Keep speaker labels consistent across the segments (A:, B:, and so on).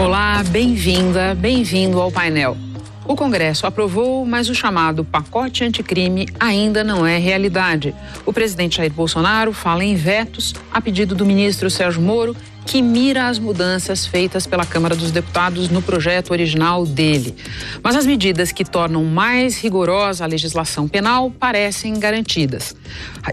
A: Olá, bem-vinda, bem-vindo ao painel. O Congresso aprovou, mas o chamado pacote anticrime ainda não é realidade. O presidente Jair Bolsonaro fala em vetos a pedido do ministro Sérgio Moro, que mira as mudanças feitas pela Câmara dos Deputados no projeto original dele. Mas as medidas que tornam mais rigorosa a legislação penal parecem garantidas.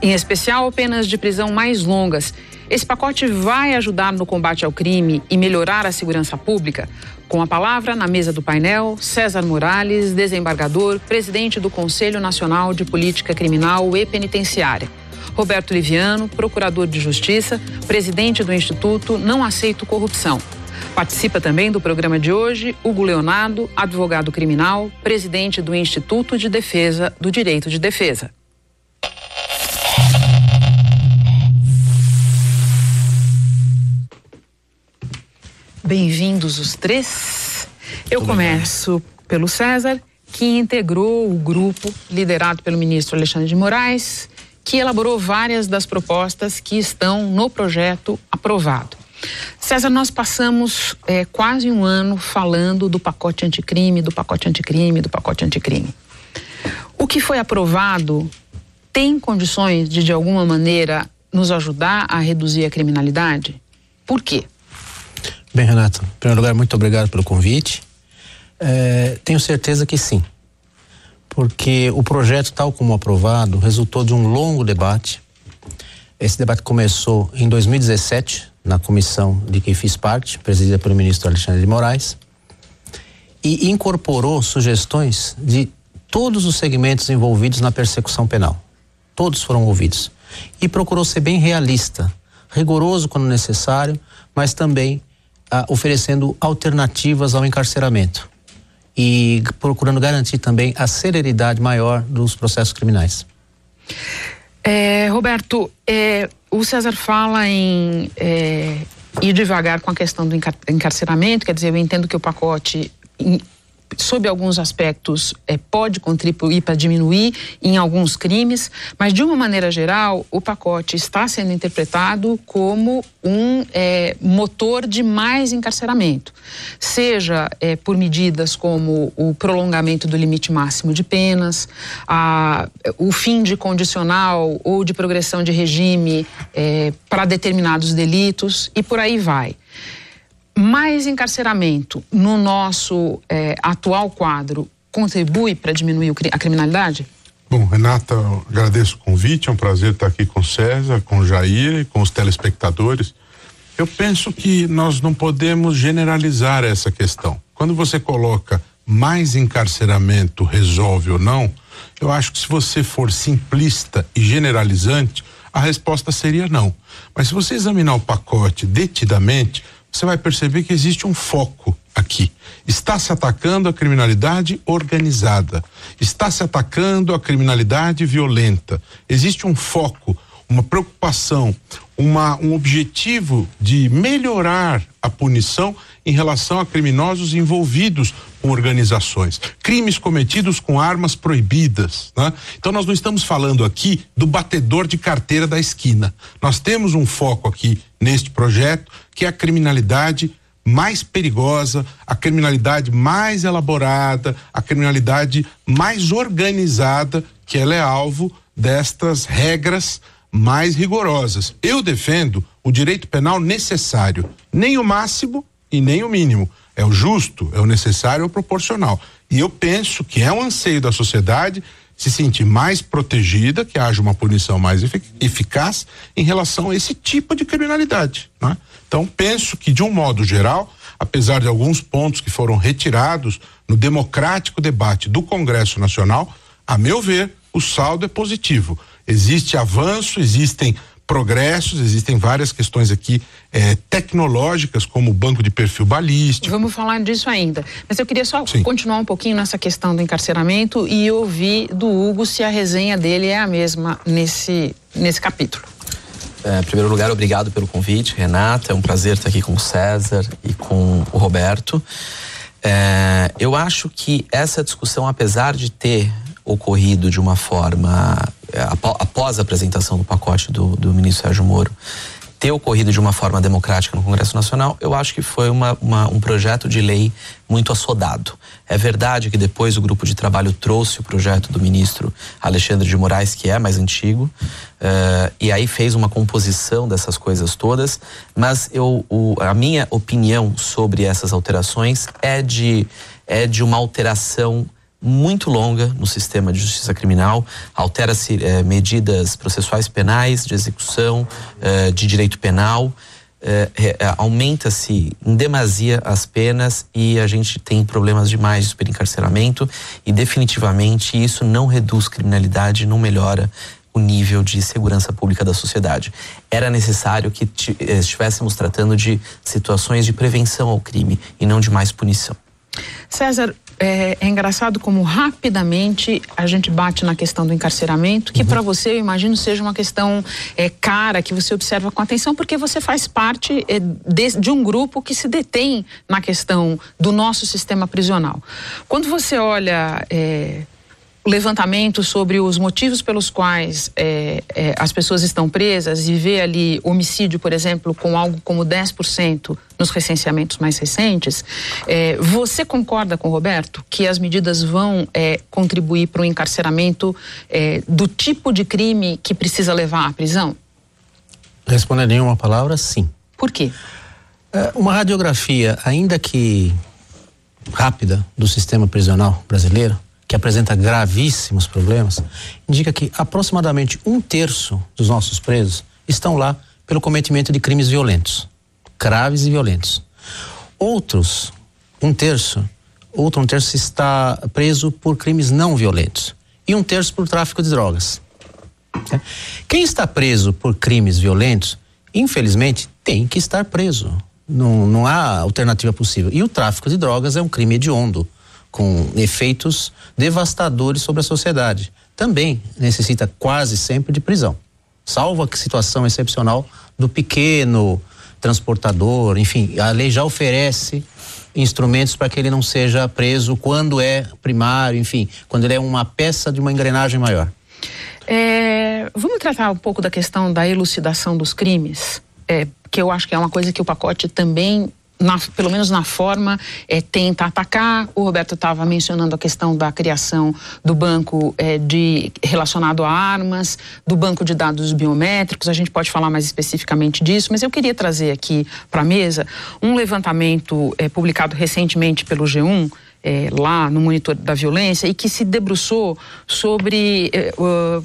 A: Em especial, penas de prisão mais longas. Esse pacote vai ajudar no combate ao crime e melhorar a segurança pública? Com a palavra na mesa do painel, César Morales, desembargador, presidente do Conselho Nacional de Política Criminal e Penitenciária. Roberto Liviano, procurador de Justiça, presidente do Instituto Não Aceito Corrupção. Participa também do programa de hoje Hugo Leonardo, advogado criminal, presidente do Instituto de Defesa do Direito de Defesa. Bem-vindos os três. Eu começo pelo César, que integrou o grupo liderado pelo ministro Alexandre de Moraes, que elaborou várias das propostas que estão no projeto aprovado. César, nós passamos é, quase um ano falando do pacote anticrime, do pacote anticrime, do pacote anticrime. O que foi aprovado tem condições de, de alguma maneira, nos ajudar a reduzir a criminalidade? Por quê?
B: Bem, Renato, em primeiro lugar, muito obrigado pelo convite. É, tenho certeza que sim, porque o projeto, tal como aprovado, resultou de um longo debate. Esse debate começou em 2017, na comissão de que fiz parte, presidida pelo ministro Alexandre de Moraes, e incorporou sugestões de todos os segmentos envolvidos na persecução penal. Todos foram ouvidos. E procurou ser bem realista, rigoroso quando necessário, mas também ah, oferecendo alternativas ao encarceramento e procurando garantir também a celeridade maior dos processos criminais.
A: É, Roberto, é, o César fala em é, ir devagar com a questão do encarceramento, quer dizer, eu entendo que o pacote sob alguns aspectos, é, pode contribuir para diminuir em alguns crimes, mas de uma maneira geral, o pacote está sendo interpretado como um é, motor de mais encarceramento, seja é, por medidas como o prolongamento do limite máximo de penas, a, o fim de condicional ou de progressão de regime é, para determinados delitos e por aí vai mais encarceramento no nosso é, atual quadro contribui para diminuir a criminalidade?
C: Bom, Renata, agradeço o convite, é um prazer estar aqui com César, com Jair e com os telespectadores. Eu penso que nós não podemos generalizar essa questão. Quando você coloca mais encarceramento resolve ou não, eu acho que se você for simplista e generalizante, a resposta seria não. Mas se você examinar o pacote detidamente, você vai perceber que existe um foco aqui. Está se atacando a criminalidade organizada, está se atacando a criminalidade violenta. Existe um foco, uma preocupação, uma, um objetivo de melhorar a punição em relação a criminosos envolvidos com organizações, crimes cometidos com armas proibidas. Né? Então, nós não estamos falando aqui do batedor de carteira da esquina. Nós temos um foco aqui neste projeto que é a criminalidade mais perigosa, a criminalidade mais elaborada, a criminalidade mais organizada, que ela é alvo destas regras mais rigorosas. Eu defendo o direito penal necessário, nem o máximo e nem o mínimo. É o justo, é o necessário, é o proporcional. E eu penso que é um anseio da sociedade se sentir mais protegida, que haja uma punição mais eficaz em relação a esse tipo de criminalidade. Né? Então, penso que, de um modo geral, apesar de alguns pontos que foram retirados no democrático debate do Congresso Nacional, a meu ver, o saldo é positivo. Existe avanço, existem progressos, existem várias questões aqui é, tecnológicas, como o banco de perfil balístico.
A: Vamos falar disso ainda. Mas eu queria só Sim. continuar um pouquinho nessa questão do encarceramento e ouvir do Hugo se a resenha dele é a mesma nesse, nesse capítulo.
D: É, em primeiro lugar, obrigado pelo convite, Renata. É um prazer estar aqui com o César e com o Roberto. É, eu acho que essa discussão, apesar de ter ocorrido de uma forma após a apresentação do pacote do, do ministro Sérgio Moro, ter ocorrido de uma forma democrática no Congresso Nacional, eu acho que foi uma, uma, um projeto de lei muito assodado. É verdade que depois o grupo de trabalho trouxe o projeto do ministro Alexandre de Moraes, que é mais antigo, uh, e aí fez uma composição dessas coisas todas, mas eu, o, a minha opinião sobre essas alterações é de, é de uma alteração muito longa no sistema de justiça criminal, altera-se eh, medidas processuais penais, de execução, eh, de direito penal, eh, aumenta-se em demasia as penas e a gente tem problemas demais de superencarceramento e definitivamente isso não reduz criminalidade, não melhora o nível de segurança pública da sociedade. Era necessário que estivéssemos tratando de situações de prevenção ao crime e não de mais punição.
A: César, é, é, engraçado como rapidamente a gente bate na questão do encarceramento, que uhum. para você, eu imagino, seja uma questão é, cara, que você observa com atenção, porque você faz parte é, de, de, um grupo que se detém na questão do nosso sistema prisional. Quando você olha é, levantamento sobre os motivos pelos quais é, é, as pessoas estão presas e vê ali homicídio, por exemplo, com algo como 10% nos recenseamentos mais recentes, é, você concorda com o Roberto que as medidas vão é, contribuir para o encarceramento é, do tipo de crime que precisa levar à prisão?
B: Respondendo em uma palavra, sim.
A: Por quê?
B: É, uma radiografia, ainda que rápida, do sistema prisional brasileiro, que apresenta gravíssimos problemas, indica que aproximadamente um terço dos nossos presos estão lá pelo cometimento de crimes violentos, graves e violentos. Outros, um terço, outro um terço está preso por crimes não violentos e um terço por tráfico de drogas. Quem está preso por crimes violentos, infelizmente, tem que estar preso. Não, não há alternativa possível. E o tráfico de drogas é um crime hediondo com efeitos devastadores sobre a sociedade. Também necessita quase sempre de prisão, salvo a situação excepcional do pequeno transportador, enfim, a lei já oferece instrumentos para que ele não seja preso quando é primário, enfim, quando ele é uma peça de uma engrenagem maior.
A: É, vamos tratar um pouco da questão da elucidação dos crimes, é, que eu acho que é uma coisa que o pacote também na, pelo menos na forma, é, tenta atacar. O Roberto estava mencionando a questão da criação do banco é, de, relacionado a armas, do banco de dados biométricos. A gente pode falar mais especificamente disso, mas eu queria trazer aqui para a mesa um levantamento é, publicado recentemente pelo G1. É, lá no Monitor da Violência e que se debruçou sobre uh,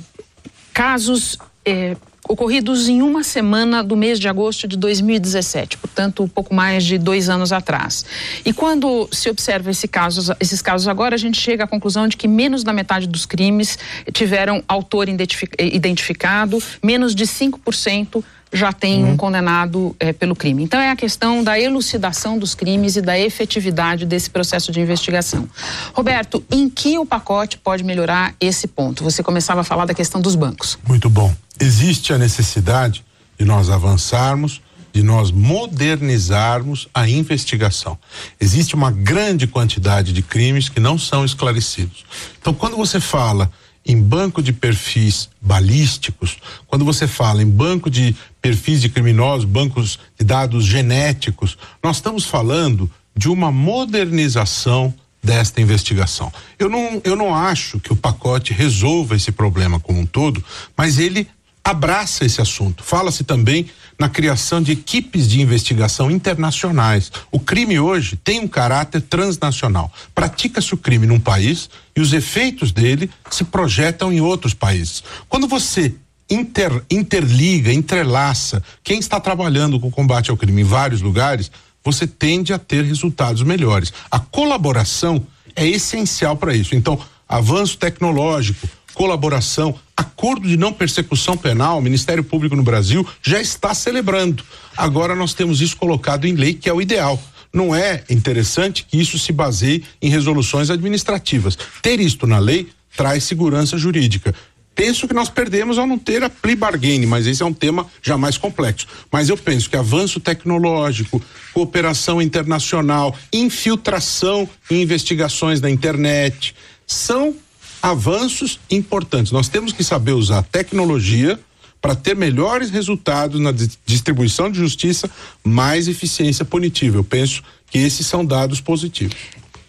A: casos é, ocorridos em uma semana do mês de agosto de 2017, portanto, um pouco mais de dois anos atrás. E quando se observa esse caso, esses casos agora, a gente chega à conclusão de que menos da metade dos crimes tiveram autor identificado, menos de 5% já tem uhum. um condenado é, pelo crime. Então é a questão da elucidação dos crimes e da efetividade desse processo de investigação. Roberto, em que o pacote pode melhorar esse ponto? Você começava a falar da questão dos bancos.
C: Muito bom. Existe a necessidade de nós avançarmos, de nós modernizarmos a investigação. Existe uma grande quantidade de crimes que não são esclarecidos. Então, quando você fala em banco de perfis balísticos, quando você fala em banco de perfis de criminosos, bancos de dados genéticos, nós estamos falando de uma modernização desta investigação. Eu não, eu não acho que o pacote resolva esse problema como um todo, mas ele abraça esse assunto. Fala-se também na criação de equipes de investigação internacionais. O crime hoje tem um caráter transnacional. Pratica-se o crime num país e os efeitos dele se projetam em outros países. Quando você inter, interliga, entrelaça quem está trabalhando com o combate ao crime em vários lugares, você tende a ter resultados melhores. A colaboração é essencial para isso. Então, avanço tecnológico, colaboração, acordo de não persecução penal, o Ministério Público no Brasil já está celebrando. Agora nós temos isso colocado em lei, que é o ideal. Não é interessante que isso se baseie em resoluções administrativas. Ter isto na lei traz segurança jurídica. Penso que nós perdemos ao não ter a plea bargain, mas esse é um tema já mais complexo. Mas eu penso que avanço tecnológico, cooperação internacional, infiltração em investigações na internet, são avanços importantes. Nós temos que saber usar tecnologia para ter melhores resultados na distribuição de justiça, mais eficiência punitiva. Eu penso que esses são dados positivos.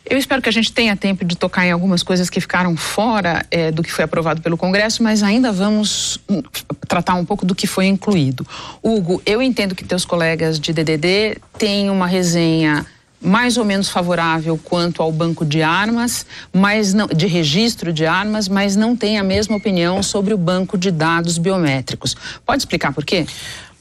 A: Eu espero que a gente tenha tempo de tocar em algumas coisas que ficaram fora é, do que foi aprovado pelo Congresso, mas ainda vamos hum, tratar um pouco do que foi incluído. Hugo, eu entendo que teus colegas de DDD têm uma resenha mais ou menos favorável quanto ao banco de armas, mas não, de registro de armas, mas não tem a mesma opinião sobre o banco de dados biométricos. Pode explicar por quê?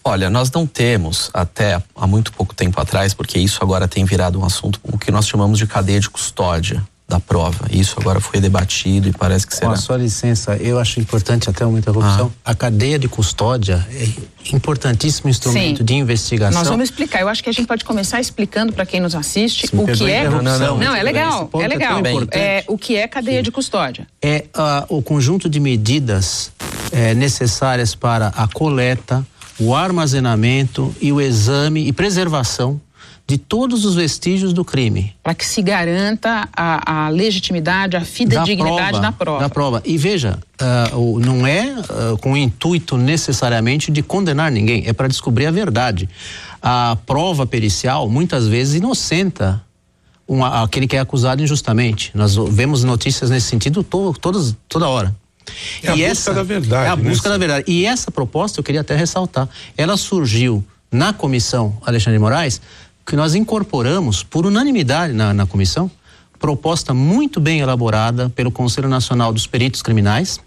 D: Olha, nós não temos até há muito pouco tempo atrás, porque isso agora tem virado um assunto o que nós chamamos de cadeia de custódia da prova. Isso agora foi debatido e parece que será. Com
B: a sua licença, eu acho importante até uma interrupção. Ah. A cadeia de custódia é importantíssimo instrumento Sim. de investigação.
A: Nós vamos explicar. Eu acho que a gente pode começar explicando para quem nos assiste o que é.
B: Não, não, não.
A: Não, é legal. É, é legal. É, o que é cadeia Sim. de custódia?
B: É uh, o conjunto de medidas é, necessárias para a coleta, o armazenamento e o exame e preservação de todos os vestígios do crime.
A: Para que se garanta a, a legitimidade, a fidedignidade
B: da
A: prova.
B: Da prova. E veja, uh, não é uh, com o intuito necessariamente de condenar ninguém, é para descobrir a verdade. A prova pericial muitas vezes inocenta uma, aquele que é acusado injustamente. Nós vemos notícias nesse sentido to, todas, toda hora.
C: É e a essa, busca da verdade.
B: É a busca né? da verdade. E essa proposta, eu queria até ressaltar, ela surgiu na comissão Alexandre de Moraes que nós incorporamos por unanimidade na, na comissão, proposta muito bem elaborada pelo Conselho Nacional dos Peritos Criminais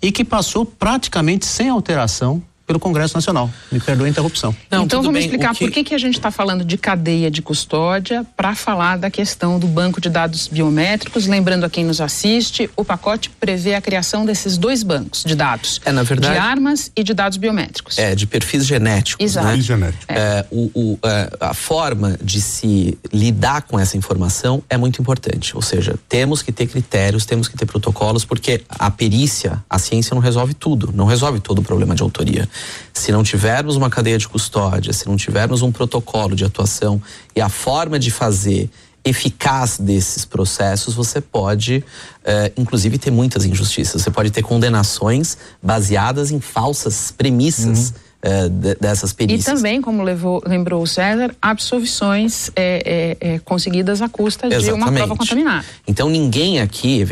B: e que passou praticamente sem alteração pelo Congresso Nacional. Me perdoe a interrupção.
A: Não, então vamos bem, explicar que... por que, que a gente está falando de cadeia de custódia para falar da questão do banco de dados biométricos. Lembrando a quem nos assiste, o pacote prevê a criação desses dois bancos de dados.
D: É, na verdade.
A: De armas e de dados biométricos.
D: É, de perfis genéticos.
A: Exato.
D: Né?
C: Genético.
D: É. É, o, o, é, a forma de se lidar com essa informação é muito importante. Ou seja, temos que ter critérios, temos que ter protocolos, porque a perícia, a ciência não resolve tudo, não resolve todo o problema de autoria. Se não tivermos uma cadeia de custódia, se não tivermos um protocolo de atuação e a forma de fazer eficaz desses processos, você pode, eh, inclusive, ter muitas injustiças. Você pode ter condenações baseadas em falsas premissas. Uhum é, dessas perícias.
A: E também, como levou, lembrou o César, absolvições é, é, é conseguidas à custa Exatamente. de uma prova contaminada.
D: Então ninguém aqui,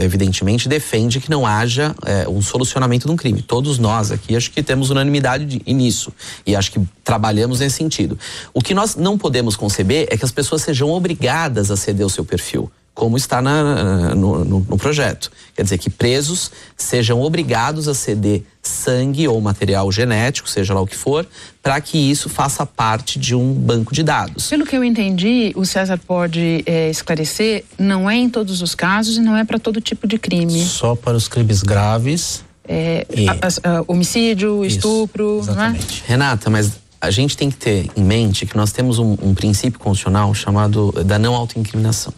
D: evidentemente, defende que não haja um solucionamento de um crime. Todos nós aqui acho que temos unanimidade de, nisso e acho que trabalhamos nesse sentido. O que nós não podemos conceber é que as pessoas sejam obrigadas a ceder o seu perfil como está na, no, no, no, projeto. Quer dizer, que presos sejam obrigados a ceder sangue ou material genético, seja lá o que for, para que isso faça parte de um banco de dados.
A: Pelo que eu entendi, o César pode é, esclarecer, não é em todos os casos e não é para todo tipo de crime.
B: Só para os crimes graves.
A: É, e... a, a, a, homicídio, isso, estupro, é? exatamente.
D: É? Renata, mas a gente tem que ter em mente que nós temos um, um princípio constitucional chamado da não autoincriminação.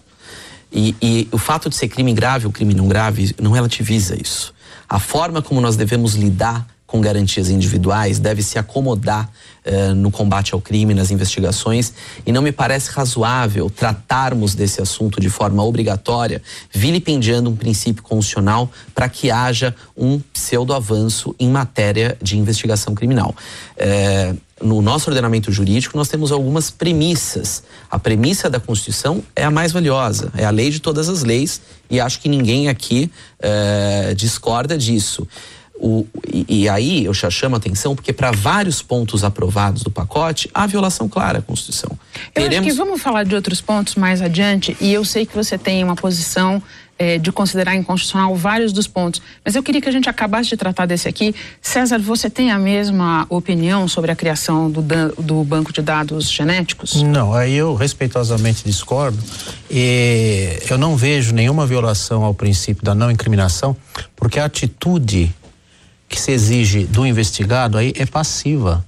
D: E, e o fato de ser crime grave ou crime não grave não relativiza isso. A forma como nós devemos lidar com garantias individuais deve se acomodar uh, no combate ao crime, nas investigações, e não me parece razoável tratarmos desse assunto de forma obrigatória, vilipendiando um princípio constitucional para que haja um pseudo-avanço em matéria de investigação criminal. Uh, no nosso ordenamento jurídico, nós temos algumas premissas. A premissa da Constituição é a mais valiosa, é a lei de todas as leis, e acho que ninguém aqui é, discorda disso. O, e, e, aí eu já chamo a atenção porque para vários pontos aprovados do pacote há violação clara à Constituição.
A: Eu Teremos... acho que vamos falar de outros pontos mais adiante e eu sei que você tem uma posição é, de considerar inconstitucional vários dos pontos. Mas eu queria que a gente acabasse de tratar desse aqui. César, você tem a mesma opinião sobre a criação do, do banco de dados genéticos?
B: Não, aí eu respeitosamente discordo. E eu não vejo nenhuma violação ao princípio da não incriminação, porque a atitude que se exige do investigado aí é passiva.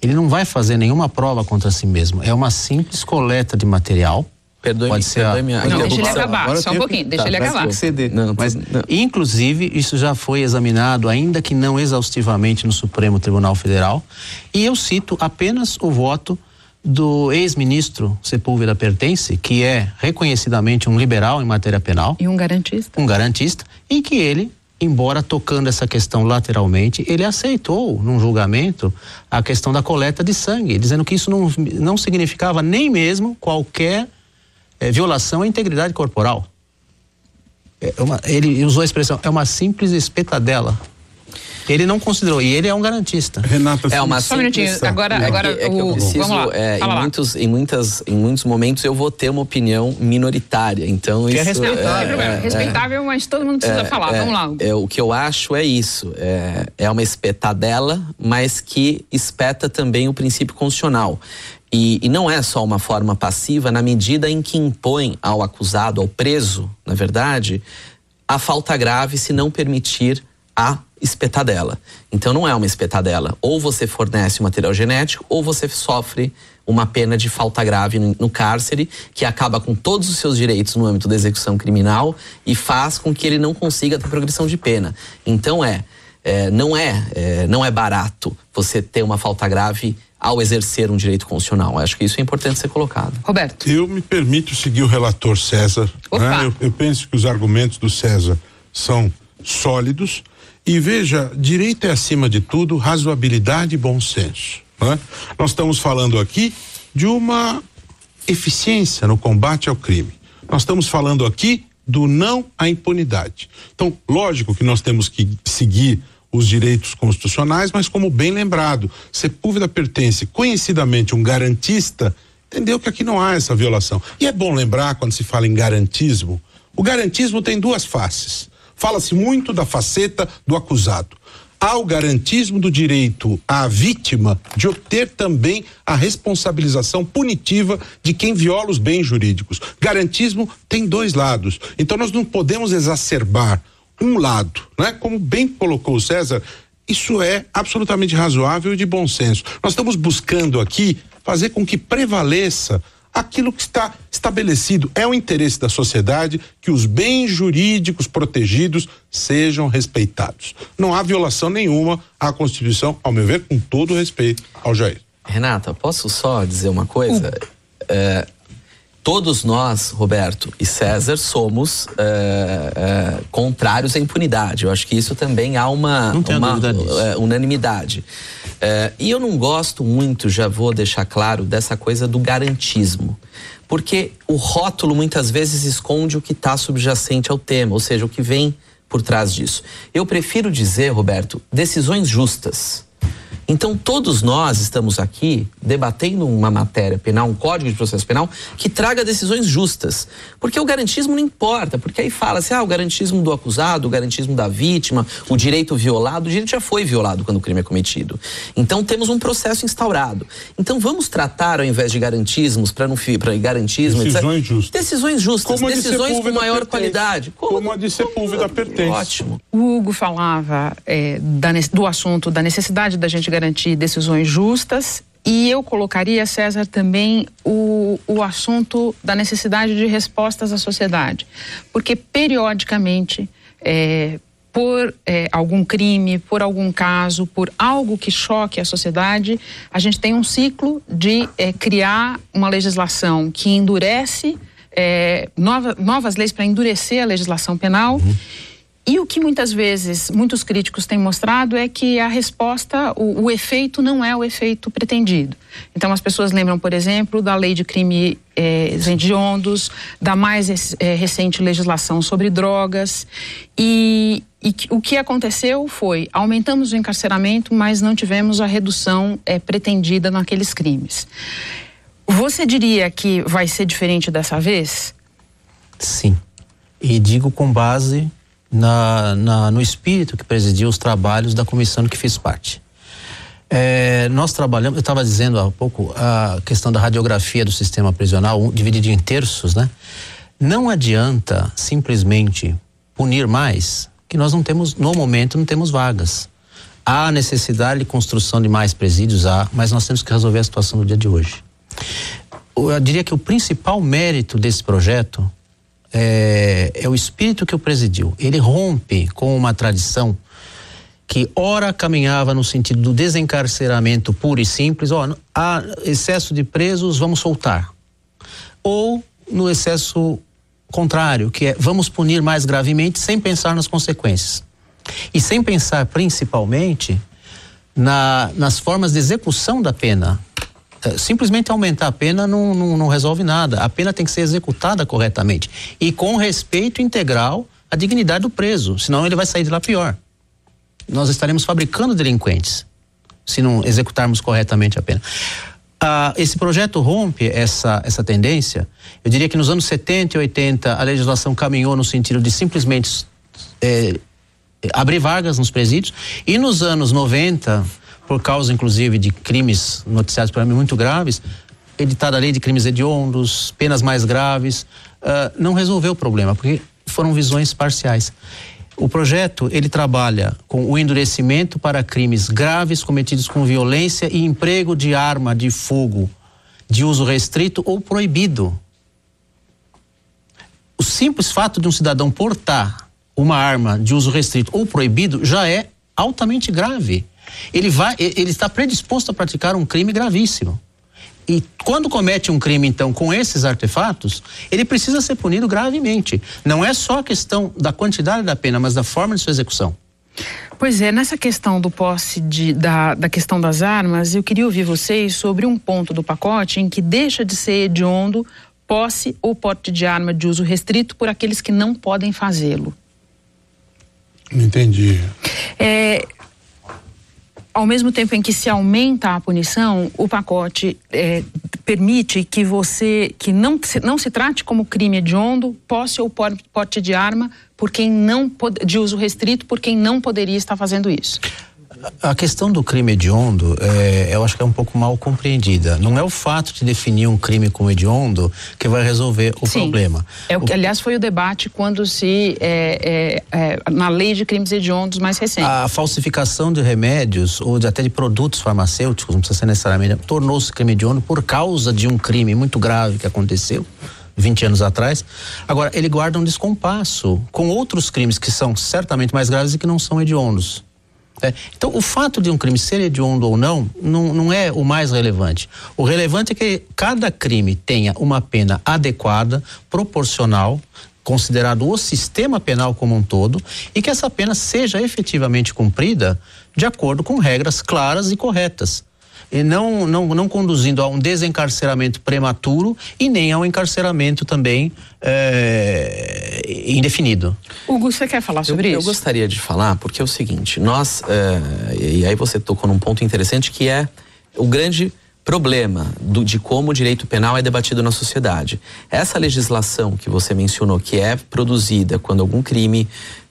B: Ele não vai fazer nenhuma prova contra si mesmo. É uma simples coleta de material
D: Perdoe, Pode ser
A: perdoe minha Não, deixa ele acabar, Agora só um pouquinho, deixa tá, ele acabar.
B: Não, mas, não. inclusive, isso já foi examinado, ainda que não exaustivamente, no Supremo Tribunal Federal. E eu cito apenas o voto do ex-ministro Sepúlveda Pertence, que é reconhecidamente um liberal em matéria penal.
A: E um garantista.
B: Um garantista, em que ele embora tocando essa questão lateralmente, ele aceitou num julgamento a questão da coleta de sangue, dizendo que isso não, não significava nem mesmo qualquer é, violação à integridade corporal. É uma, ele usou a expressão, é uma simples espetadela. Ele não considerou, e ele é um garantista.
A: Renata, é uma só um minutinho. Agora, é agora
D: que, é que eu preciso, vamos lá. É, em, muitos, em, muitas, em muitos momentos eu vou ter uma opinião minoritária. Então
A: que
D: é
A: isso é respeitável, é, é, respeitável mas todo mundo precisa falar. vamos lá.
D: É, o que eu acho é isso. É, é uma espetadela, mas que espeta também o princípio constitucional. E, e, não é só uma forma passiva na medida em que impõe ao acusado, ao preso, na verdade, a falta grave se não permitir a espetadela. Então não é uma espetadela. Ou você fornece o material genético ou você sofre uma pena de falta grave no, cárcere, que acaba com todos os seus direitos no âmbito da execução criminal e faz com que ele não consiga ter progressão de pena. Então é, é não é, é, não é barato você ter uma falta grave ao exercer um direito constitucional. Acho que isso é importante ser colocado.
A: Roberto.
C: Eu me permito seguir o relator César. Né? Eu, eu penso que os argumentos do César são sólidos. E veja, direito é acima de tudo razoabilidade e bom senso. Né? Nós estamos falando aqui de uma eficiência no combate ao crime. Nós estamos falando aqui do não à impunidade. Então, lógico que nós temos que seguir os direitos constitucionais, mas como bem lembrado, Sepúlveda pertence conhecidamente um garantista, entendeu que aqui não há essa violação. E é bom lembrar quando se fala em garantismo, o garantismo tem duas faces. Fala-se muito da faceta do acusado. Há o garantismo do direito à vítima de obter também a responsabilização punitiva de quem viola os bens jurídicos. Garantismo tem dois lados. Então nós não podemos exacerbar um lado, né? Como bem colocou o César, isso é absolutamente razoável e de bom senso. Nós estamos buscando aqui fazer com que prevaleça aquilo que está estabelecido. É o interesse da sociedade que os bens jurídicos protegidos sejam respeitados. Não há violação nenhuma à Constituição, ao meu ver, com todo o respeito ao Jair.
D: Renata, posso só dizer uma coisa? É, todos nós, Roberto e César, somos é, é, contrários à impunidade. Eu acho que isso também há uma, uma é, unanimidade. É, e eu não gosto muito, já vou deixar claro, dessa coisa do garantismo. Porque o rótulo muitas vezes esconde o que está subjacente ao tema, ou seja, o que vem por trás disso. Eu prefiro dizer, Roberto, decisões justas. Então, todos nós estamos aqui debatendo uma matéria penal, um código de processo penal, que traga decisões justas. Porque o garantismo não importa, porque aí fala-se, ah, o garantismo do acusado, o garantismo da vítima, o direito violado, o direito já foi violado quando o crime é cometido. Então, temos um processo instaurado. Então, vamos tratar, ao invés de garantismos, para não para garantismo,
C: decisões etc, justas.
D: Decisões justas, Como decisões com maior pertence. qualidade.
C: Como, Como a de Sepúlveda pertence.
A: Ótimo. O Hugo falava é, da, do assunto da necessidade da gente garantir decisões justas e eu colocaria, César, também o, o assunto da necessidade de respostas à sociedade. Porque, periodicamente, é, por é, algum crime, por algum caso, por algo que choque a sociedade, a gente tem um ciclo de é, criar uma legislação que endurece, é, nova, novas leis para endurecer a legislação penal. Uhum e o que muitas vezes muitos críticos têm mostrado é que a resposta, o, o, efeito não é o efeito pretendido. Então as pessoas lembram, por exemplo, da lei de crime é, hediondos, da mais é, recente legislação sobre drogas. E, e, o que aconteceu foi aumentamos o encarceramento, mas não tivemos a redução é, pretendida naqueles crimes. Você diria que vai ser diferente dessa vez?
B: Sim. E digo com base na, na, no espírito que presidiu os trabalhos da comissão que fiz parte. É, nós trabalhamos, eu estava dizendo há pouco, a questão da radiografia do sistema prisional, um, dividido em terços, né? Não adianta simplesmente punir mais, que nós não temos, no momento, não temos vagas. Há necessidade de construção de mais presídios, há, mas nós temos que resolver a situação do dia de hoje. Eu diria que o principal mérito desse projeto é, é o espírito que o presidiu. Ele rompe com uma tradição que ora caminhava no sentido do desencarceramento puro e simples, ó, há excesso de presos, vamos soltar. Ou no excesso contrário, que é vamos punir mais gravemente sem pensar nas consequências. E sem pensar principalmente na, nas formas de execução da pena. É, simplesmente aumentar a pena não, não, não resolve nada. A pena tem que ser executada corretamente e com respeito integral à dignidade do preso, senão ele vai sair de lá pior. Nós estaremos fabricando delinquentes se não executarmos corretamente a pena. Ah, esse projeto rompe essa, essa tendência. Eu diria que nos anos 70 e 80 a legislação caminhou no sentido de simplesmente é, abrir vagas nos presídios. E nos anos 90, por causa inclusive de crimes noticiados para mim muito graves, editada a lei de crimes hediondos, penas mais graves, uh, não resolveu o problema, porque foram visões parciais. O projeto ele trabalha com o endurecimento para crimes graves cometidos com violência e emprego de arma de fogo de uso restrito ou proibido. O simples fato de um cidadão portar uma arma de uso restrito ou proibido já é altamente grave. Ele vai, ele está predisposto a praticar um crime gravíssimo. E quando comete um crime, então, com esses artefatos, ele precisa ser punido gravemente. Não é só a questão da quantidade da pena, mas da forma de sua execução.
A: Pois é, nessa questão do posse de, da, da questão das armas, eu queria ouvir vocês sobre um ponto do pacote em que deixa de ser hediondo posse ou porte de arma de uso restrito por aqueles que não podem fazê-lo.
C: Não entendi.
A: É, ao mesmo tempo em que se aumenta a punição, o pacote é, permite que você que não se, não se trate como crime hediondo posse ou porte de arma por quem não de uso restrito por quem não poderia estar fazendo isso.
B: A questão do crime hediondo, é, eu acho que é um pouco mal compreendida. Não é o fato de definir um crime como hediondo que vai resolver o Sim. problema.
A: É o que, aliás, foi o debate quando se é, é, é, na lei de crimes hediondos mais recente.
B: A falsificação de remédios ou de, até de produtos farmacêuticos, não precisa ser necessariamente, tornou-se crime hediondo por causa de um crime muito grave que aconteceu. 20 anos atrás. Agora, ele guarda um descompasso com outros crimes que são certamente mais graves e que não são hediondos. É, então, o fato de um crime ser hediondo ou não, não, não é o mais relevante. O relevante é que cada crime tenha uma pena adequada, proporcional, considerado o sistema penal como um todo, e que essa pena seja efetivamente cumprida de acordo com regras claras e corretas não, não, não conduzindo a um desencarceramento prematuro e nem a um encarceramento também é, indefinido.
A: Hugo, você quer falar sobre
D: eu,
A: isso?
D: Eu gostaria de falar, porque é o seguinte, nós, é, e aí você tocou num ponto interessante que é o grande problema do, de como o direito penal é debatido na sociedade. Essa legislação que você mencionou, que é produzida quando algum crime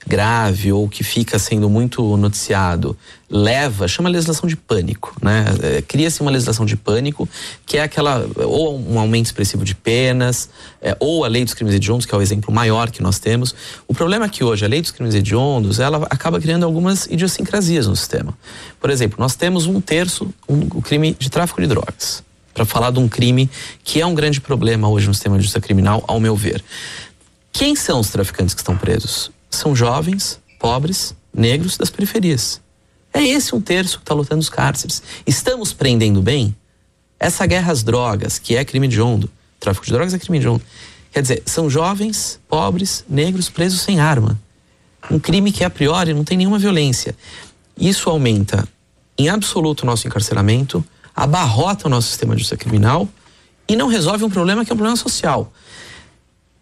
D: grave ou que fica sendo muito noticiado leva, chama legislação de pânico, né? É, Cria-se uma legislação de pânico que é aquela ou um aumento expressivo de penas é, ou a lei dos crimes hediondos que é o exemplo maior que nós temos. O problema é que hoje a lei dos crimes hediondos ela acaba criando algumas idiosincrasias no sistema. Por exemplo, nós temos um terço um, o crime de tráfico de drogas para falar de um crime que é um grande problema hoje no sistema de justiça criminal, ao meu ver. Quem são os traficantes que estão presos? São jovens, pobres, negros das periferias. É esse um terço que está lutando os cárceres. Estamos prendendo bem? Essa guerra às drogas, que é crime de ondo, tráfico de drogas é crime de ondo. Quer dizer, são jovens, pobres, negros presos sem arma. Um crime que a priori não tem nenhuma violência. Isso aumenta em absoluto o nosso encarceramento, abarrota o nosso sistema de justiça criminal e não resolve um problema que é um problema social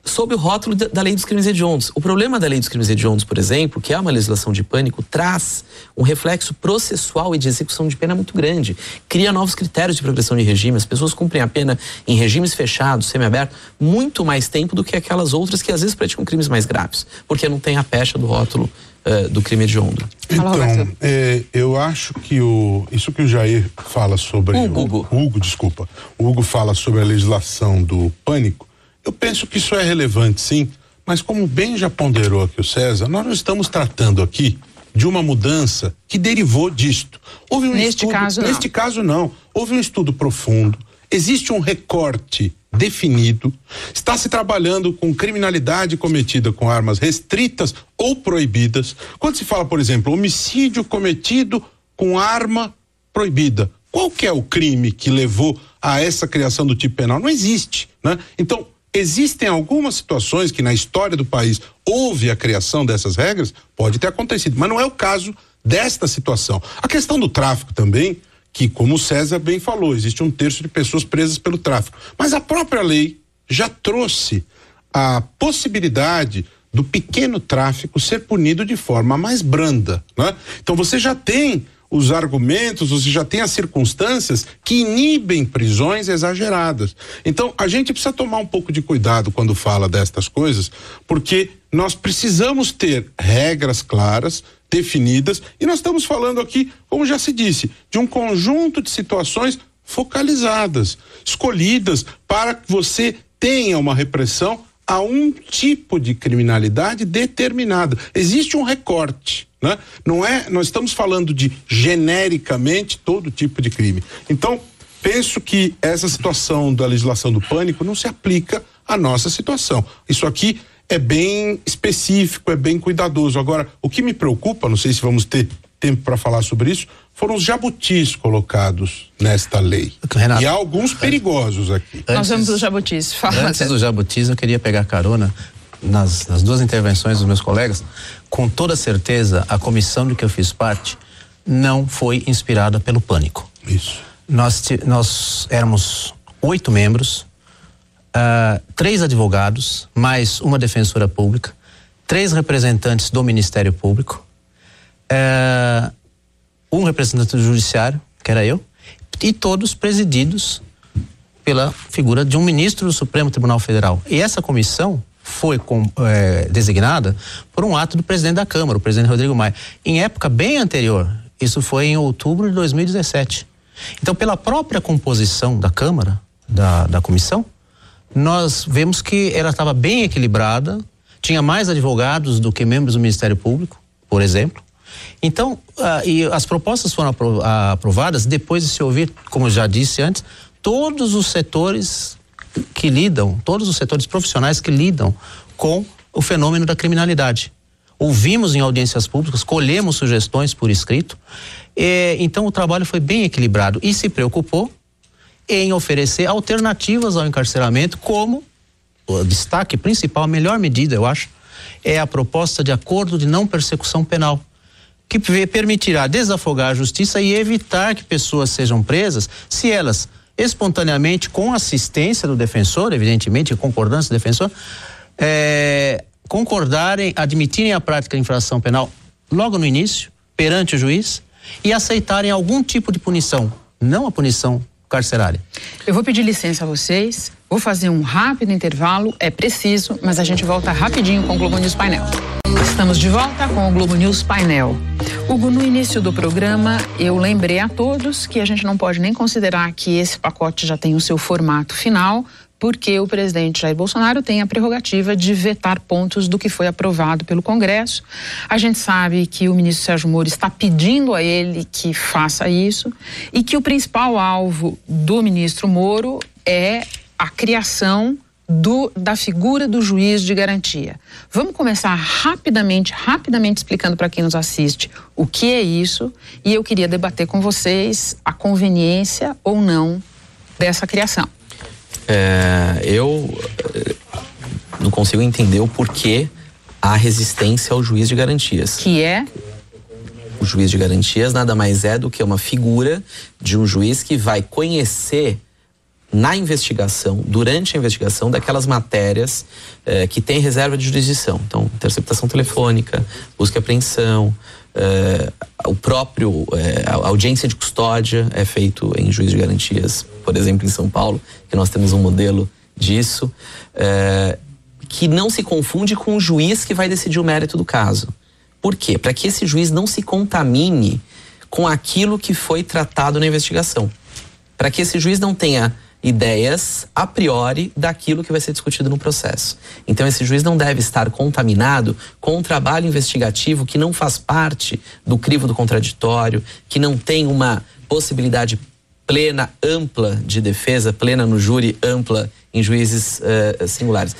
D: sob o rótulo da lei dos crimes hediondos. O problema da lei dos crimes hediondos, por exemplo, que é uma legislação de pânico, traz um reflexo processual e de execução de pena muito grande. Cria novos critérios de progressão de regime. As pessoas cumprem a pena em regimes fechados, semiabertos, muito mais tempo do que aquelas outras que às vezes praticam crimes mais graves, porque não tem a pecha do rótulo uh, do crime hediondo.
C: Então, é, eu acho que o, isso que o Jair fala sobre.
D: Hugo.
C: O, Hugo, desculpa. O Hugo fala sobre a legislação do pânico eu penso que isso é relevante, sim, mas como bem já ponderou aqui o César, nós não estamos tratando aqui de uma mudança que derivou disto.
A: Houve um neste
C: estudo,
A: caso não.
C: neste caso não. Houve um estudo profundo. Existe um recorte definido. Está se trabalhando com criminalidade cometida com armas restritas ou proibidas. Quando se fala, por exemplo, homicídio cometido com arma proibida, qual que é o crime que levou a essa criação do tipo penal? Não existe, né? Então, existem algumas situações que na história do país houve a criação dessas regras, pode ter acontecido, mas não é o caso desta situação. A questão do tráfico também, que como o César bem falou, existe um terço de pessoas presas pelo tráfico. Mas a própria lei já trouxe a possibilidade do pequeno tráfico ser punido de forma mais branda, né? Então você já tem os argumentos, você já tem as circunstâncias que inibem prisões exageradas. Então, a gente precisa tomar um pouco de cuidado quando fala destas coisas, porque nós precisamos ter regras claras, definidas, e nós estamos falando aqui, como já se disse, de um conjunto de situações focalizadas, escolhidas para que você tenha uma repressão a um tipo de criminalidade determinada. Existe um recorte, né? Não é, nós estamos falando de genericamente todo tipo de crime. Então, penso que essa situação da legislação do pânico não se aplica à nossa situação. Isso aqui é bem específico, é bem cuidadoso. Agora, o que me preocupa, não sei se vamos ter tempo para falar sobre isso, foram os jabutis colocados nesta lei. Renato, e há alguns perigosos aqui.
A: Antes, Nós vamos dos jabutis.
B: Fala, antes dos jabutis, eu queria pegar carona nas, nas duas intervenções dos meus colegas. Com toda certeza, a comissão de que eu fiz parte não foi inspirada pelo pânico.
C: Isso.
B: Nós, nós éramos oito membros, uh, três advogados, mais uma defensora pública, três representantes do Ministério Público, uh, um representante do Judiciário, que era eu, e todos presididos pela figura de um ministro do Supremo Tribunal Federal. E essa comissão foi com, é, designada por um ato do presidente da Câmara, o presidente Rodrigo Maia, em época bem anterior. Isso foi em outubro de 2017. Então, pela própria composição da Câmara, da, da comissão, nós vemos que ela estava bem equilibrada, tinha mais advogados do que membros do Ministério Público, por exemplo. Então, uh, e as propostas foram apro aprovadas depois de se ouvir, como eu já disse antes, todos os setores que lidam, todos os setores profissionais que lidam com o fenômeno da criminalidade. Ouvimos em audiências públicas, colhemos sugestões por escrito. E, então, o trabalho foi bem equilibrado e se preocupou em oferecer alternativas ao encarceramento, como o destaque principal, a melhor medida, eu acho, é a proposta de acordo de não persecução penal que permitirá desafogar a justiça e evitar que pessoas sejam presas se elas espontaneamente, com assistência do defensor, evidentemente, concordância do defensor, é, concordarem, admitirem a prática de infração penal logo no início, perante o juiz, e aceitarem algum tipo de punição, não a punição carcerária.
A: Eu vou pedir licença a vocês, vou fazer um rápido intervalo, é preciso, mas a gente volta rapidinho com o Globo News Painel. Estamos de volta com o Globo News Painel. Hugo, no início do programa, eu lembrei a todos que a gente não pode nem considerar que esse pacote já tem o seu formato final, porque o presidente Jair Bolsonaro tem a prerrogativa de vetar pontos do que foi aprovado pelo Congresso. A gente sabe que o ministro Sérgio Moro está pedindo a ele que faça isso e que o principal alvo do ministro Moro é a criação do, da figura do juiz de garantia. Vamos começar rapidamente, rapidamente explicando para quem nos assiste o que é isso e eu queria debater com vocês a conveniência ou não dessa criação.
D: É, eu eh, não consigo entender o porquê a resistência ao juiz de garantias.
A: Que é?
D: O juiz de garantias nada mais é do que uma figura de um juiz que vai conhecer na investigação, durante a investigação, daquelas matérias eh, que têm reserva de jurisdição. Então, interceptação telefônica, busca e apreensão, eh, o próprio eh, a audiência de custódia é feito em juiz de garantias, por exemplo, em São Paulo, que nós temos um modelo disso, que não se confunde com o juiz que vai decidir o mérito do caso. Por quê? Para que esse juiz não se contamine com aquilo que foi tratado na investigação. Para que esse juiz não tenha ideias a priori daquilo que vai ser discutido no processo. Então, esse juiz não deve estar contaminado com um trabalho investigativo que não faz parte do crivo do contraditório, que não tem uma possibilidade plena, ampla de defesa, plena no júri, ampla em juízes uh, singulares.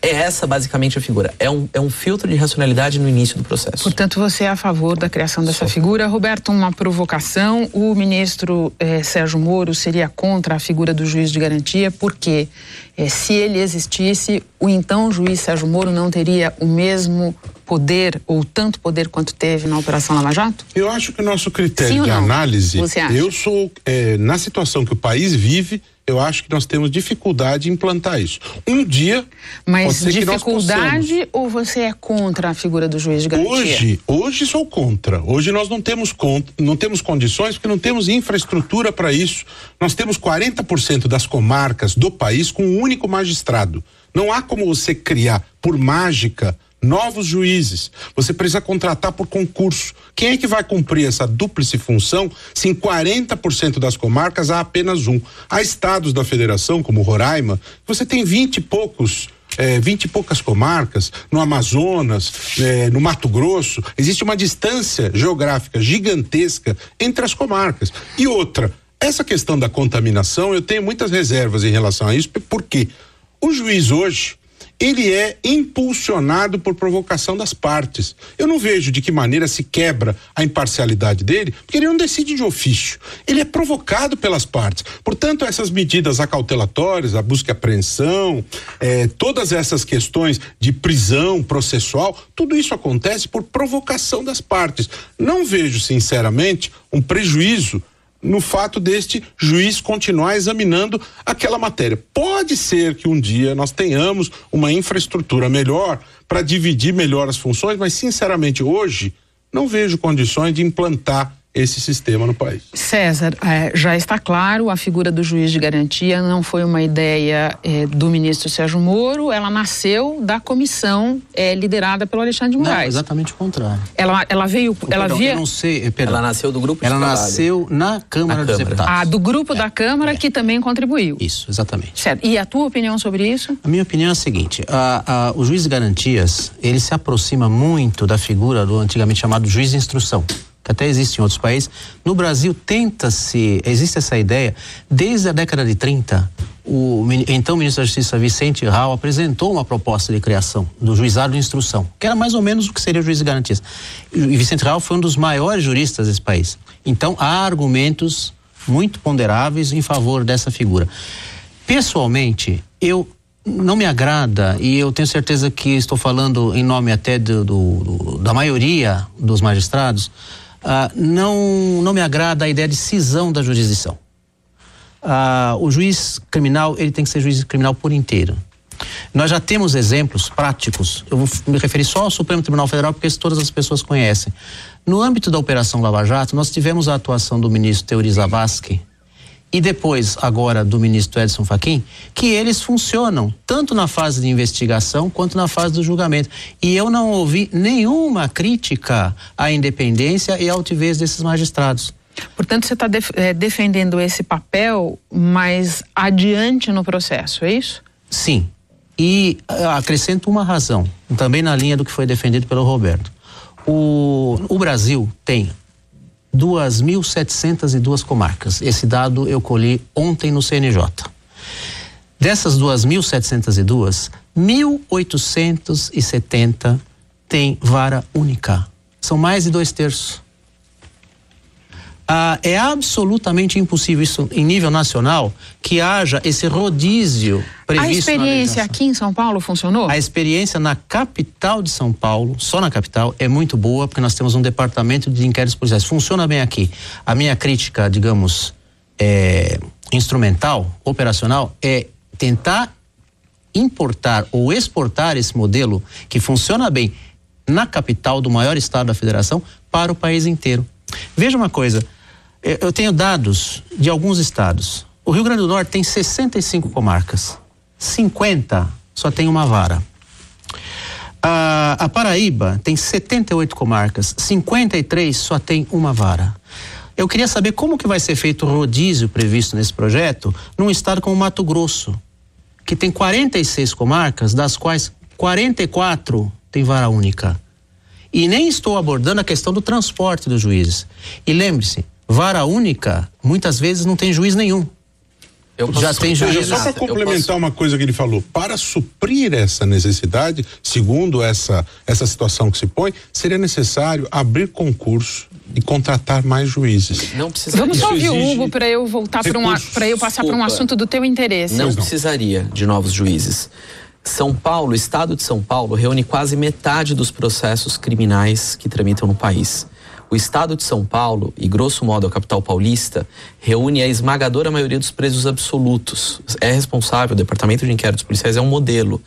D: É essa basicamente a figura. É um, é um filtro de racionalidade no início do processo.
A: Portanto, você é a favor da criação dessa Sou. figura. Roberto, uma provocação. O ministro eh, Sérgio Moro seria contra a figura do juiz de garantia, porque eh, se ele existisse, o então juiz Sérgio Moro não teria o mesmo poder ou tanto poder quanto teve na Operação Lava Jato?
C: Eu acho que o nosso critério de análise.
A: Você acha?
C: Eu sou, eh, na situação que o país vive, eu acho que nós temos dificuldade em implantar isso. Um dia.
A: Mas dificuldade ou você é contra a figura do juiz de garantia?
C: Hoje, hoje sou contra. Hoje nós não temos não temos condições porque não temos infraestrutura para isso. Nós temos 40% das comarcas do país com um único magistrado. Não há como você criar por mágica novos juízes. Você precisa contratar por concurso. Quem é que vai cumprir essa dúplice função se em 40% das comarcas há apenas um? Há estados da federação, como Roraima, você tem 20 e poucos. É, 20 e poucas comarcas, no Amazonas, é, no Mato Grosso, existe uma distância geográfica gigantesca entre as comarcas. E outra, essa questão da contaminação, eu tenho muitas reservas em relação a isso, porque o juiz hoje, ele é impulsionado por provocação das partes. Eu não vejo de que maneira se quebra a imparcialidade dele, porque ele não decide de ofício. Ele é provocado pelas partes. Portanto, essas medidas acautelatórias, a busca e apreensão, eh, todas essas questões de prisão processual, tudo isso acontece por provocação das partes. Não vejo, sinceramente, um prejuízo no fato deste juiz continuar examinando aquela matéria. Pode ser que um dia nós tenhamos uma infraestrutura melhor para dividir melhor as funções, mas sinceramente hoje não vejo condições de implantar esse sistema no país.
A: César, é, já está claro, a figura do juiz de garantia não foi uma ideia é, do ministro Sérgio Moro, ela nasceu da comissão é, liderada pelo Alexandre de Moraes.
B: Não, exatamente o contrário.
A: Ela, ela veio, oh, ela
B: perdão,
A: via...
B: não sei, eh, perdão.
D: Ela nasceu do grupo
B: Ela nasceu na Câmara na dos Câmara. Deputados.
A: Ah, do grupo da Câmara
B: é.
A: que também contribuiu.
B: Isso, exatamente.
A: Certo. E a tua opinião sobre isso?
B: A minha opinião é a seguinte, a, a, o juiz de garantias, ele se aproxima muito da figura do antigamente chamado juiz de instrução até existe em outros países. No Brasil, tenta-se, existe essa ideia, desde a década de 30, o então ministro da Justiça Vicente Rau apresentou uma proposta de criação do juizado de instrução, que era mais ou menos o que seria o juiz de garantias. E Vicente Rau foi um dos maiores juristas desse país. Então, há argumentos muito ponderáveis em favor dessa figura. Pessoalmente, eu não me agrada e eu tenho certeza que estou falando em nome até do, do, do da maioria dos magistrados ah, não, não me agrada a ideia de cisão da jurisdição. Ah, o juiz criminal, ele tem que ser juiz criminal por inteiro. Nós já temos exemplos práticos, eu vou me referir só ao Supremo Tribunal Federal, porque todas as pessoas conhecem. No âmbito da Operação Lava Jato, nós tivemos a atuação do ministro Teori Zavascki, e depois agora do ministro Edson Fachin, que eles funcionam tanto na fase de investigação quanto na fase do julgamento. E eu não ouvi nenhuma crítica à independência e à altivez desses magistrados.
A: Portanto, você está def é, defendendo esse papel mais adiante no processo, é isso?
B: Sim. E uh, acrescento uma razão, também na linha do que foi defendido pelo Roberto. O, o Brasil tem 2.702 comarcas. Esse dado eu colhi ontem no CNJ. Dessas 2.702, 1.870 tem vara única. São mais de dois terços. Ah, é absolutamente impossível isso em nível nacional que haja esse rodízio previsto.
A: A experiência aqui em São Paulo funcionou?
B: A experiência na capital de São Paulo, só na capital, é muito boa porque nós temos um departamento de inquéritos policiais. Funciona bem aqui. A minha crítica, digamos, é, instrumental, operacional, é tentar importar ou exportar esse modelo que funciona bem na capital do maior estado da federação para o país inteiro. Veja uma coisa, eu tenho dados de alguns estados. O Rio Grande do Norte tem 65 comarcas. 50 só tem uma vara. A, a Paraíba tem 78 comarcas. 53 só tem uma vara. Eu queria saber como que vai ser feito o rodízio previsto nesse projeto num estado como Mato Grosso, que tem 46 comarcas, das quais 44 tem vara única. E nem estou abordando a questão do transporte dos juízes. E lembre-se, vara única muitas vezes não tem juiz nenhum.
C: Eu já tem juízes. Só para complementar posso... uma coisa que ele falou, para suprir essa necessidade, segundo essa, essa situação que se põe, seria necessário abrir concurso e contratar mais juízes.
A: Não precisa. Vamos só ouvir o Hugo para eu voltar para um para eu passar para um assunto do teu interesse.
D: Não, não precisaria de novos juízes. São Paulo, o estado de São Paulo, reúne quase metade dos processos criminais que tramitam no país. O estado de São Paulo, e grosso modo a capital paulista, reúne a esmagadora maioria dos presos absolutos. É responsável, o Departamento de Inquéritos Policiais é um modelo.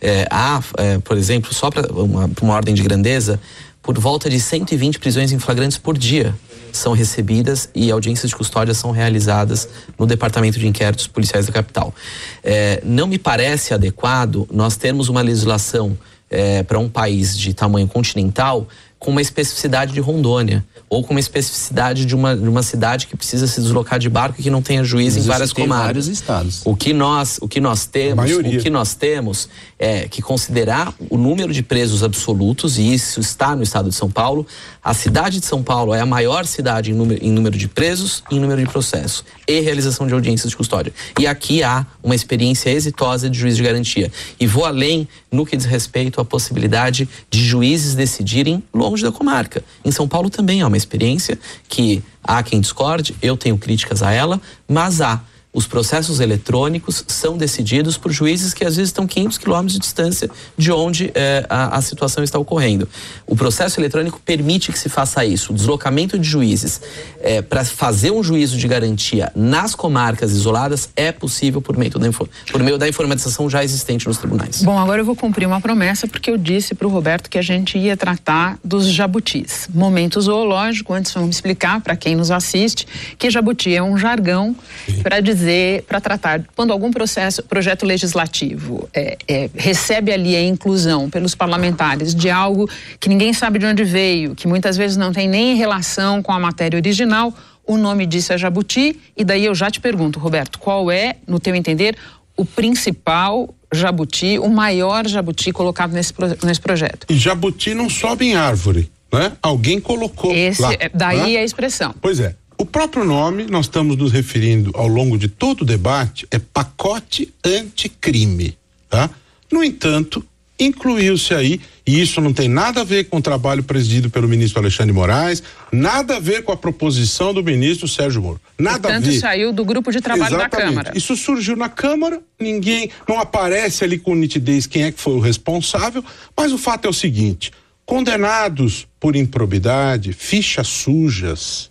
D: É, há, é, por exemplo, só para uma, uma ordem de grandeza, por volta de 120 prisões em flagrantes por dia são recebidas e audiências de custódia são realizadas no Departamento de Inquéritos Policiais da capital. É, não me parece adequado nós termos uma legislação é, para um país de tamanho continental com uma especificidade de Rondônia ou com uma especificidade de uma, de uma cidade que precisa se deslocar de barco e que não tenha juiz Mas em várias comarcas.
B: vários estados.
D: O que nós, o que nós temos, o que nós temos é que considerar o número de presos absolutos e isso está no estado de São Paulo. A cidade de São Paulo é a maior cidade em número, em número de presos e em número de processos e realização de audiências de custódia. E aqui há uma experiência exitosa de juiz de garantia. E vou além no que diz respeito à possibilidade de juízes decidirem longe da comarca. Em São Paulo também há uma experiência que há quem discorde, eu tenho críticas a ela, mas há os processos eletrônicos são decididos por juízes que às vezes estão 500 quilômetros de distância de onde é, a, a, situação está ocorrendo. O processo eletrônico permite que se faça isso. O deslocamento de juízes é, para fazer um juízo de garantia nas comarcas isoladas é possível por meio, da, por meio da informatização já existente nos tribunais.
A: Bom, agora eu vou cumprir uma promessa porque eu disse para o Roberto que a gente ia tratar dos jabutis. Momento zoológico, antes vamos explicar para quem nos assiste que jabuti é um jargão para dizer dizer, para tratar, quando algum processo, projeto legislativo é, é, recebe ali a inclusão pelos parlamentares de algo que ninguém sabe de onde veio, que muitas vezes não tem nem relação com a matéria original, o nome disso é jabuti, e daí eu já te pergunto, Roberto, qual é, no teu entender, o principal jabuti, o maior jabuti colocado nesse, nesse projeto?
C: E jabuti não sobe em árvore, né? Alguém colocou
A: Esse,
C: lá.
A: É, daí né? a expressão.
C: Pois é. O próprio nome, nós estamos nos referindo ao longo de todo o debate, é pacote anticrime, tá? No entanto, incluiu-se aí, e isso não tem nada a ver com o trabalho presidido pelo ministro Alexandre Moraes, nada a ver com a proposição do ministro Sérgio Moro. Nada
A: Portanto,
C: a ver.
A: saiu do grupo de trabalho
C: Exatamente.
A: da Câmara.
C: Isso surgiu na Câmara, ninguém, não aparece ali com nitidez quem é que foi o responsável, mas o fato é o seguinte: condenados por improbidade, fichas sujas,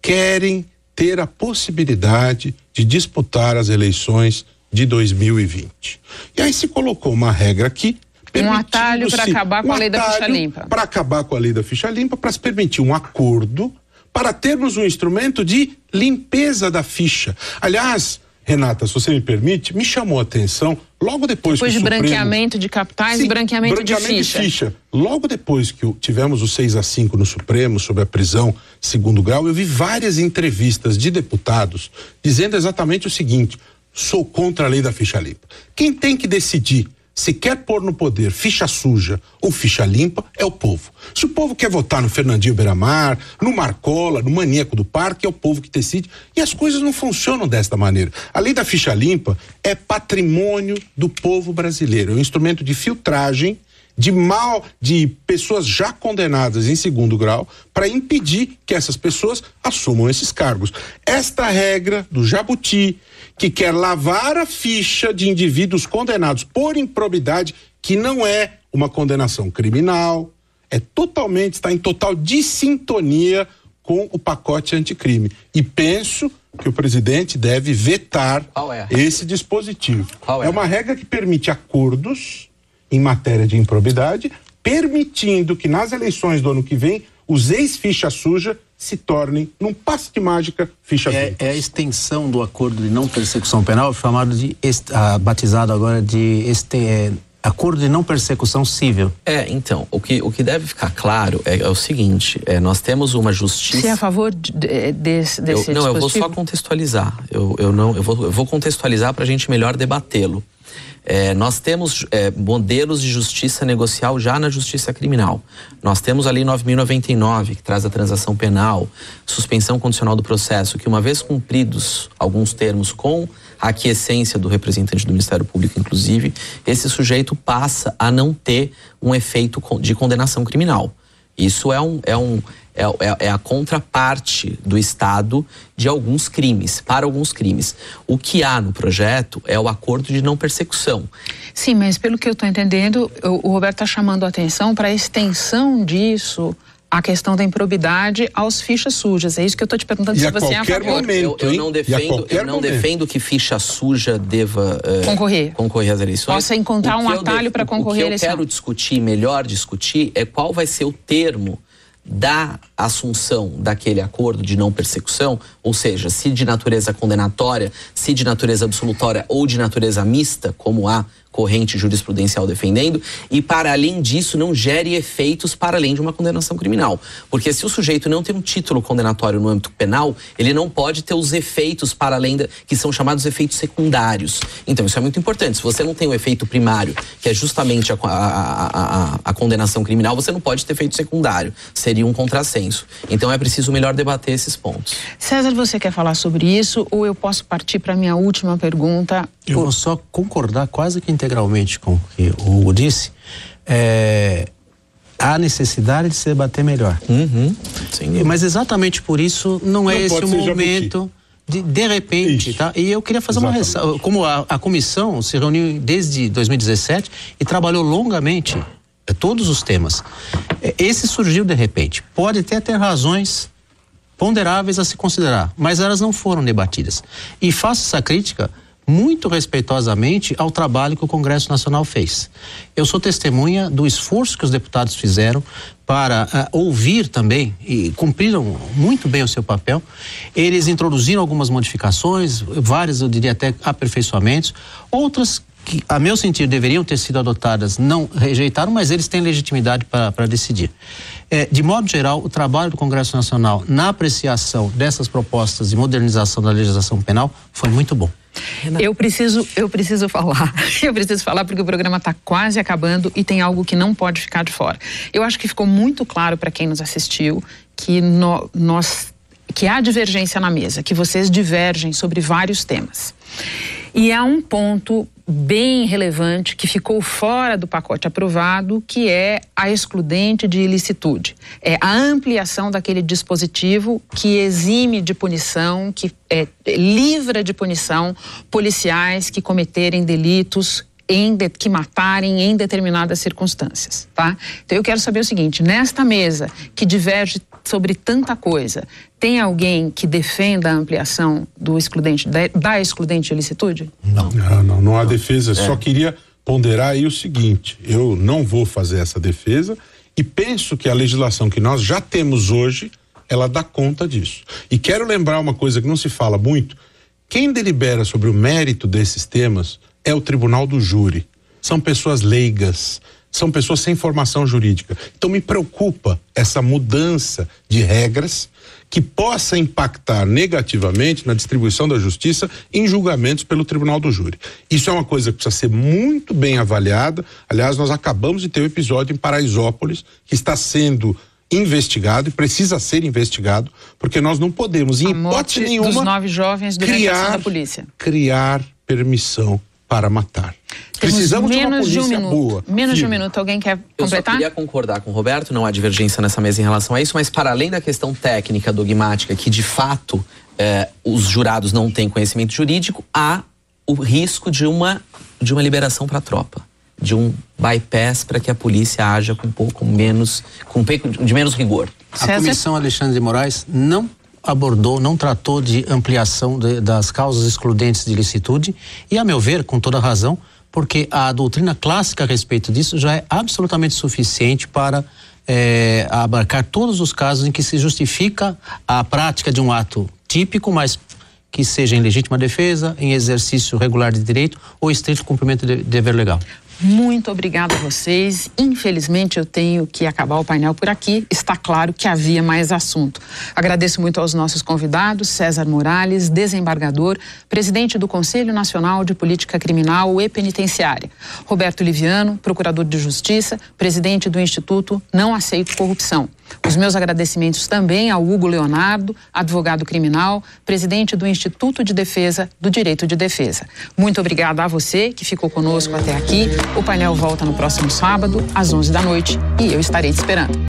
C: querem ter a possibilidade de disputar as eleições de 2020. E aí se colocou uma regra aqui
A: um atalho para acabar com um a lei da ficha limpa.
C: Para acabar com a lei da ficha limpa, para se permitir um acordo para termos um instrumento de limpeza da ficha. Aliás, Renata, se você me permite, me chamou a atenção logo depois,
A: depois
C: que
A: de Supremo... branqueamento de capitais Sim, e branqueamento, branqueamento de, ficha. de ficha.
C: Logo depois que tivemos o 6 a 5 no Supremo sobre a prisão segundo grau, eu vi várias entrevistas de deputados dizendo exatamente o seguinte: sou contra a lei da ficha limpa. Quem tem que decidir se quer pôr no poder ficha suja ou ficha limpa, é o povo. Se o povo quer votar no Fernandinho Beiramar, no Marcola, no Maníaco do Parque, é o povo que decide. E as coisas não funcionam desta maneira. A lei da ficha limpa é patrimônio do povo brasileiro, é um instrumento de filtragem de mal de pessoas já condenadas em segundo grau para impedir que essas pessoas assumam esses cargos. Esta regra do Jabuti, que quer lavar a ficha de indivíduos condenados por improbidade, que não é uma condenação criminal, é totalmente, está em total dissintonia com o pacote anticrime. E penso que o presidente deve vetar é? esse dispositivo. É? é uma regra que permite acordos em matéria de improbidade, permitindo que nas eleições do ano que vem os ex-ficha suja se tornem, num passe de mágica, ficha
B: é, é, a extensão do acordo de não persecução penal, chamado de, ah, batizado agora de este, é, acordo de não persecução civil.
D: É, então, o que, o que deve ficar claro é, é o seguinte, é, nós temos uma justiça...
A: Você é a favor de, de, desse, desse
D: eu, Não, eu vou só contextualizar, eu, eu, não, eu, vou, eu vou contextualizar para a gente melhor debatê-lo. É, nós temos é, modelos de justiça negocial já na justiça criminal. Nós temos a Lei 9.099, que traz a transação penal, suspensão condicional do processo, que uma vez cumpridos alguns termos com a aquiescência do representante do Ministério Público, inclusive, esse sujeito passa a não ter um efeito de condenação criminal. Isso é um, é um, é, é, é, a contraparte do Estado de alguns crimes, para alguns crimes. O que há no projeto é o acordo de não persecução.
A: Sim, mas pelo que eu estou entendendo, o, o Roberto está chamando a atenção para a extensão disso a questão da improbidade aos fichas sujas. É isso que eu estou te perguntando
C: e
A: se
C: você
A: é a
C: favor. Momento,
D: eu, eu, não defendo, eu não defendo que ficha suja deva uh,
A: concorrer.
D: concorrer às eleições.
A: Possa encontrar um atalho para concorrer.
D: O que eu quero discutir, melhor discutir, é qual vai ser o termo da assunção daquele acordo de não persecução, ou seja, se de natureza condenatória, se de natureza absolutória ou de natureza mista, como há corrente jurisprudencial defendendo, e para além disso não gere efeitos para além de uma condenação criminal. Porque se o sujeito não tem um título condenatório no âmbito penal, ele não pode ter os efeitos para além da, que são chamados efeitos secundários. Então isso é muito importante. Se você não tem o efeito primário, que é justamente a, a, a, a condenação criminal, você não pode ter efeito secundário. Seria um contrassenso. Então é preciso melhor debater esses pontos.
A: César, você quer falar sobre isso ou eu posso partir para a minha última pergunta?
B: Eu vou só concordar quase que integralmente com o que o Hugo disse. É, há necessidade de se debater melhor.
D: Uhum.
B: Mas exatamente por isso não, não é esse o momento de, de repente, Isso. tá? E eu queria fazer Exatamente. uma ressalva. Como a, a comissão se reuniu desde 2017 e trabalhou longamente é, todos os temas. É, esse surgiu de repente. Pode até ter razões ponderáveis a se considerar, mas elas não foram debatidas. E faço essa crítica muito respeitosamente ao trabalho que o Congresso Nacional fez. Eu sou testemunha do esforço que os deputados fizeram para uh, ouvir também e cumpriram muito bem o seu papel. Eles introduziram algumas modificações, várias eu diria até aperfeiçoamentos, outras que, a meu sentir, deveriam ter sido adotadas, não rejeitaram, mas eles têm legitimidade para decidir. É, de modo geral, o trabalho do Congresso Nacional na apreciação dessas propostas de modernização da legislação penal foi muito bom.
A: Eu preciso, eu preciso falar. Eu preciso falar porque o programa está quase acabando e tem algo que não pode ficar de fora. Eu acho que ficou muito claro para quem nos assistiu que no, nós que há divergência na mesa, que vocês divergem sobre vários temas. E há um ponto bem relevante que ficou fora do pacote aprovado, que é a excludente de ilicitude. É a ampliação daquele dispositivo que exime de punição, que é, livra de punição policiais que cometerem delitos em de, que matarem em determinadas circunstâncias, tá? Então eu quero saber o seguinte, nesta mesa que diverge sobre tanta coisa, tem alguém que defenda a ampliação do excludente da, excludente de licitude?
C: Não. Não, não, não há defesa, é. só queria ponderar aí o seguinte, eu não vou fazer essa defesa e penso que a legislação que nós já temos hoje, ela dá conta disso. E quero lembrar uma coisa que não se fala muito, quem delibera sobre o mérito desses temas é o tribunal do júri. São pessoas leigas, são pessoas sem formação jurídica. Então me preocupa essa mudança de regras que possa impactar negativamente na distribuição da justiça em julgamentos pelo tribunal do júri. Isso é uma coisa que precisa ser muito bem avaliada. Aliás, nós acabamos de ter um episódio em Paraisópolis que está sendo investigado e precisa ser investigado, porque nós não podemos, em hipótese nenhuma,
A: dos nove jovens criar, da polícia.
C: criar permissão para matar.
A: Temos Precisamos menos de uma polícia de um minuto. boa. Menos de um minuto. Alguém quer completar? Eu só
D: queria concordar com o Roberto, não há divergência nessa mesa em relação a isso, mas para além da questão técnica, dogmática, que de fato eh, os jurados não têm conhecimento jurídico, há o risco de uma, de uma liberação para a tropa. De um bypass para que a polícia haja com um pouco menos, com um pouco de menos rigor.
B: A Comissão Alexandre de Moraes não abordou, não tratou de ampliação de, das causas excludentes de licitude e, a meu ver, com toda razão, porque a doutrina clássica a respeito disso já é absolutamente suficiente para é, abarcar todos os casos em que se justifica a prática de um ato típico, mas que seja em legítima defesa, em exercício regular de direito ou estrito cumprimento de dever legal.
A: Muito obrigada a vocês. Infelizmente, eu tenho que acabar o painel por aqui. Está claro que havia mais assunto. Agradeço muito aos nossos convidados: César Morales, desembargador, presidente do Conselho Nacional de Política Criminal e Penitenciária, Roberto Liviano, procurador de Justiça, presidente do Instituto Não Aceito Corrupção. Os meus agradecimentos também ao Hugo Leonardo, advogado criminal, presidente do Instituto de Defesa do Direito de Defesa. Muito obrigada a você que ficou conosco até aqui. O painel volta no próximo sábado, às 11 da noite, e eu estarei te esperando.